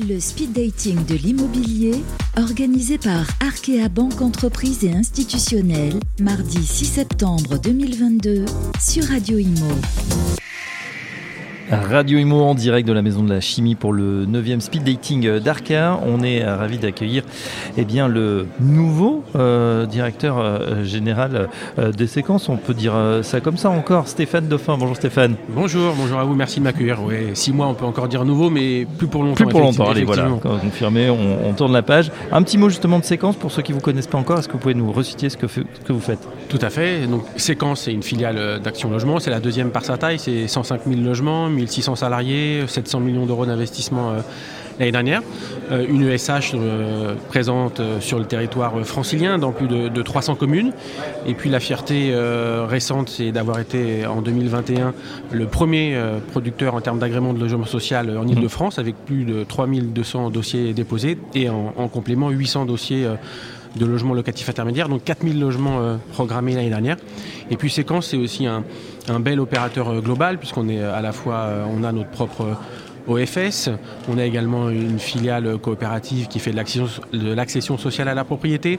Le speed dating de l'immobilier, organisé par Arkea Banque Entreprise et Institutionnelle, mardi 6 septembre 2022, sur Radio Imo. Radio Imo en direct de la Maison de la Chimie pour le 9e speed dating d'Arca. On est ravi d'accueillir eh bien, le nouveau euh, directeur euh, général euh, des séquences, on peut dire ça comme ça encore, Stéphane Dauphin. Bonjour Stéphane. Bonjour, bonjour à vous, merci de m'accueillir. Ouais, six mois, on peut encore dire nouveau, mais plus pour longtemps. Plus pour longtemps, allez, voilà, confirmé, on, on, tourne la page. Un petit mot justement de séquence pour ceux qui ne vous connaissent pas encore, est-ce que vous pouvez nous reciter ce que, ce que vous faites? Tout à fait, donc séquence, c'est une filiale d'Action Logement, c'est la deuxième par sa taille, c'est 105 000 logements, 1600 salariés, 700 millions d'euros d'investissement euh, l'année dernière. Euh, une ESH euh, présente sur le territoire francilien dans plus de, 300 communes. Et puis la fierté récente, c'est d'avoir été en 2021 le premier producteur en termes d'agrément de logement social en Ile-de-France avec plus de 3200 dossiers déposés et en, en complément 800 dossiers de logements locatifs intermédiaires, donc 4000 logements programmés l'année dernière. Et puis Séquence, c'est aussi un, bel opérateur euh, global, puisqu'on est à la fois, euh, on a notre propre OFS, on a également une filiale coopérative qui fait de l'accession sociale à la propriété,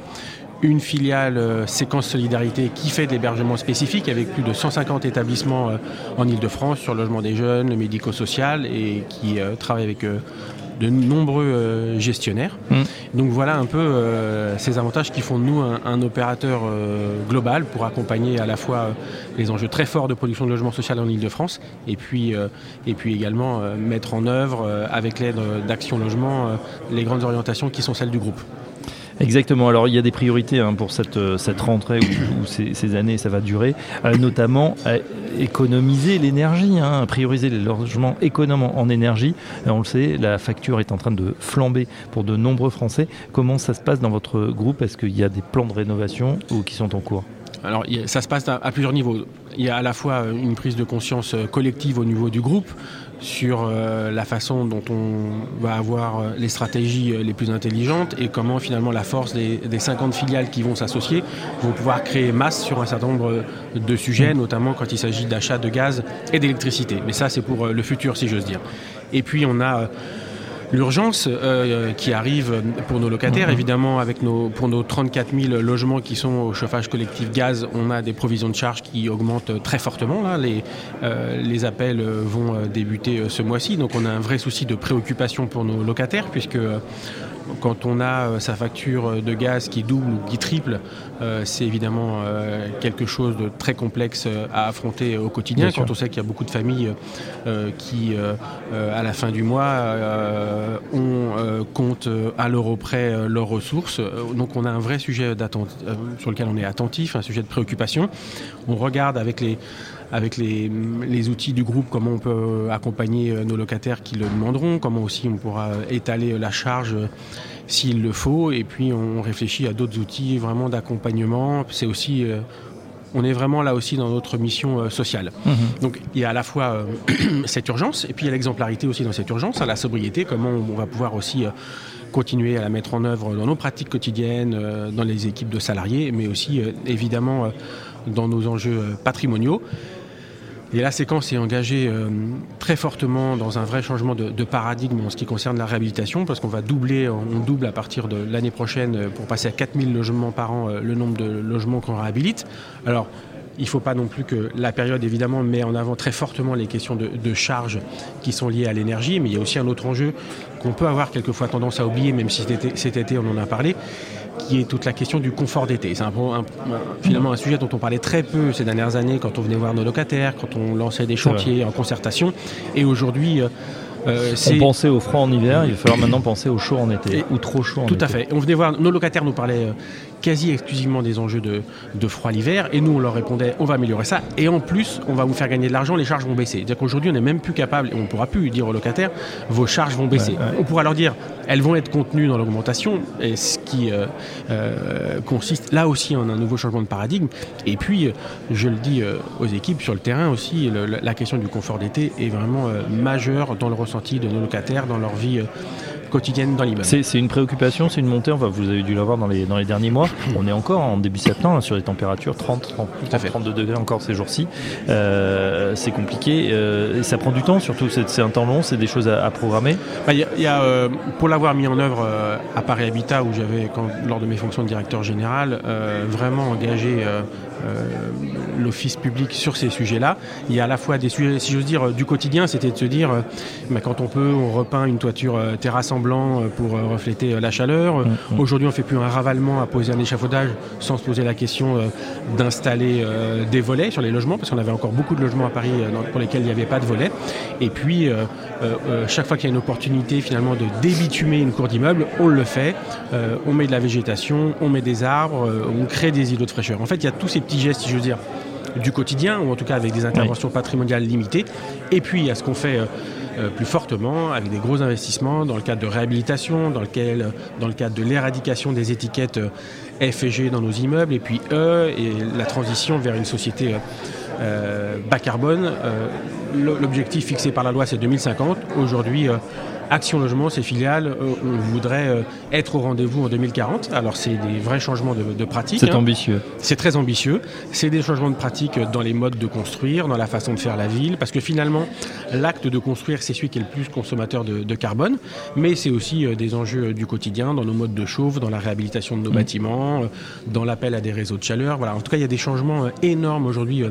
une filiale Séquence Solidarité qui fait de l'hébergement spécifique avec plus de 150 établissements en Ile-de-France sur logement des jeunes, médico-social et qui travaille avec de nombreux euh, gestionnaires. Mm. Donc voilà un peu euh, ces avantages qui font de nous un, opérateur euh, global pour accompagner à la fois les enjeux très forts de production de logement social en Ile-de-France et puis, et puis également mettre en œuvre avec l'aide d'Action Logement les grandes orientations qui sont celles du groupe. Exactement. Alors il y a des priorités hein, pour cette, euh, cette rentrée ou, ces, années, ça va durer, euh, notamment euh, économiser l'énergie, hein, prioriser les logements économes en énergie. on le sait, la facture est en train de flamber pour de nombreux Français. Comment ça se passe dans votre groupe? Est-ce qu'il y a des plans de rénovation ou qui sont en cours? Alors ça se passe à, plusieurs niveaux. Il y a à la fois une prise de conscience collective au niveau du groupe sur euh, la façon dont on va avoir euh, les stratégies euh, les plus intelligentes et comment finalement la force des, 50 filiales qui vont s'associer vont pouvoir créer masse sur un certain nombre de sujets, notamment quand il s'agit d'achat de gaz et d'électricité. Mais ça, c'est pour le futur, si j'ose dire. Et puis, on a l'urgence euh, qui arrive pour nos locataires. Mhm. Évidemment, avec nos, pour nos 34 000 logements qui sont au chauffage collectif gaz, on a des provisions de charges qui augmentent très fortement. Là. Les, euh, les appels vont débuter ce mois-ci, donc on a un vrai souci de préoccupation pour nos locataires, puisque quand on a euh, sa facture de gaz qui double ou qui triple, euh, c'est évidemment euh, quelque chose de très complexe à affronter au quotidien. quand on sait qu'il y a beaucoup de familles qui, à la fin du mois, on compte à l'euro près leurs ressources. Donc on a un vrai sujet sur lequel on est attentif, un sujet de préoccupation. On regarde avec les avec les, outils du groupe, comment on peut accompagner euh, nos locataires qui le demanderont, comment aussi on pourra étaler la charge euh, s'il le faut, et puis on réfléchit à d'autres outils vraiment d'accompagnement. C'est aussi euh, on est vraiment là aussi dans notre mission sociale. Mhm. Donc il y a à la fois cette urgence et puis il y a l'exemplarité aussi dans cette urgence, à la sobriété, comment on va pouvoir aussi continuer à la mettre en œuvre dans nos pratiques quotidiennes, dans les équipes de salariés, mais aussi évidemment dans nos enjeux patrimoniaux. Et la séquence est engagée euh, très fortement dans un vrai changement de, paradigme en ce qui concerne la réhabilitation, parce qu'on va doubler, on double à partir de l'année prochaine euh, pour passer à 4000 logements par an euh, le nombre de logements qu'on réhabilite. Il ne faut pas non plus que la période, évidemment, met en avant très fortement les questions de, de charges qui sont liées à l'énergie, mais il y a aussi un autre enjeu qu'on peut avoir quelquefois tendance à oublier, même si cet été, cet été on en a parlé, qui est toute la question du confort d'été. C'est un, finalement un sujet dont on parlait très peu ces dernières années quand on venait voir nos locataires, quand on lançait des chantiers en concertation. Et aujourd'hui, euh, on pensait au froid en hiver, il va falloir maintenant penser au chaud en été, ou trop chaud en tout été. Tout à fait. On venait voir, nos locataires nous parlaient euh, quasi exclusivement des enjeux de, froid l'hiver, et nous on leur répondait on va améliorer ça, et en plus on va vous faire gagner de l'argent, les charges vont baisser. C'est-à-dire qu'aujourd'hui on n'est même plus capable, et on ne pourra plus dire aux locataires vos charges vont baisser. On pourra leur dire elles vont être contenues dans l'augmentation, et ce qui euh, consiste là aussi en un nouveau changement de paradigme. Et puis je le dis aux équipes sur le terrain aussi, la question du confort d'été est vraiment majeure dans le ressenti de nos locataires dans leur vie euh, quotidienne dans l'immeuble. C'est une préoccupation, c'est une montée, enfin, vous avez dû l'avoir dans les, dans les derniers mois. On est encore en début septembre sur des températures 30, 30 32 degrés encore ces jours-ci. Euh, c'est compliqué, euh, et ça prend du temps surtout, c'est un temps long, c'est des choses à, programmer. Bah, y y a, euh, pour l'avoir mis en œuvre à Paris Habitat, où j'avais, lors de mes fonctions de directeur général, vraiment engagé l'office public sur ces sujets-là, il y a à la fois des sujets, si j'ose dire, du quotidien, c'était de se dire, bah, quand on peut, on repeint une toiture terrasse en blanc pour refléter la chaleur. Mm, mm. Aujourd'hui, on ne fait plus un ravalement à poser un échafaudage sans se poser la question d'installer des volets sur les logements, parce qu'on avait encore beaucoup de logements à Paris pour lesquels il n'y avait pas de volets. Et puis, chaque fois qu'il y a une opportunité finalement de débitumer une cour d'immeuble, on le fait. on met de la végétation, on met des arbres, on crée des îlots de fraîcheur. En fait, il y a tous ces petits gestes, si je veux dire, du quotidien, ou en tout cas avec des interventions patrimoniales limitées. Et puis, a ce qu'on fait euh, plus fortement avec des gros investissements dans le cadre de réhabilitation, dans, lequel, dans le cadre de l'éradication des étiquettes euh, F et G dans nos immeubles, et puis E, et la transition vers une société euh, bas carbone. L'objectif fixé par la loi, c'est 2050. Aujourd'hui, Action Logement, ses filiales, euh, on voudrait euh, être au rendez-vous en 2040. Alors c'est des vrais changements de, de pratique. C'est hein. ambitieux. C'est très ambitieux. C'est des changements de pratique dans les modes de construire, dans la façon de faire la ville, parce que finalement, l'acte de construire, c'est celui qui est le plus consommateur de, carbone, mais c'est aussi euh, des enjeux du quotidien, dans nos modes de chauffe, dans la réhabilitation de nos mmh. bâtiments, dans l'appel à des réseaux de chaleur. Voilà. En tout cas, il y a des changements énormes aujourd'hui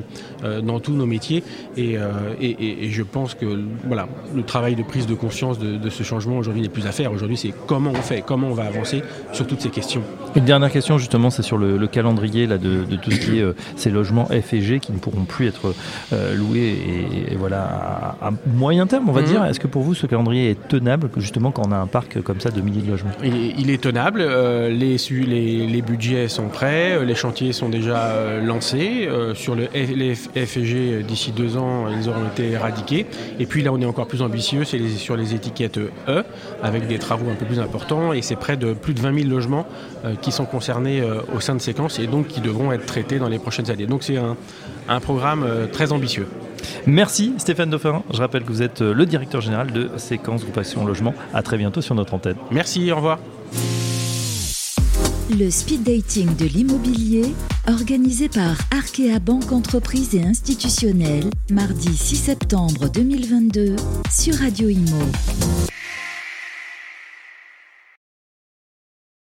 dans tous nos métiers, et, et, et, je pense que voilà, le travail de prise de conscience de, de ce changement aujourd'hui n'est plus à faire. Aujourd'hui, c'est comment on fait, comment on va avancer sur toutes ces questions. Une dernière question, justement, c'est sur le, calendrier là, de, tout ce qui est euh, ces logements F et G qui ne pourront plus être euh, loués et, voilà, à, moyen terme, on va mhm. dire. Est-ce que pour vous, ce calendrier est tenable, justement, quand on a un parc comme ça de milliers de logements? Il est, tenable. Euh, les, les, les, budgets sont prêts, les chantiers sont déjà lancés. sur le les F et G, d'ici deux ans, ils auront été éradiqués. Et puis là, on est encore plus ambitieux, c'est sur les étiquettes E, avec des travaux un peu plus importants, et c'est près de plus de 20 000 logements euh, qui sont concernés euh, au sein de séquences et donc qui devront être traités dans les prochaines années. Donc c'est un, programme euh, très ambitieux. Merci Stéphane Dauphin. Je rappelle que vous êtes le directeur général de Séquence Groupe Action Logement. À très bientôt sur notre antenne. Merci, au revoir. Le speed dating de l'immobilier, organisé par Arkea Banque Entreprise et Institutionnelle, mardi 6 septembre 2022 sur Radio Imo.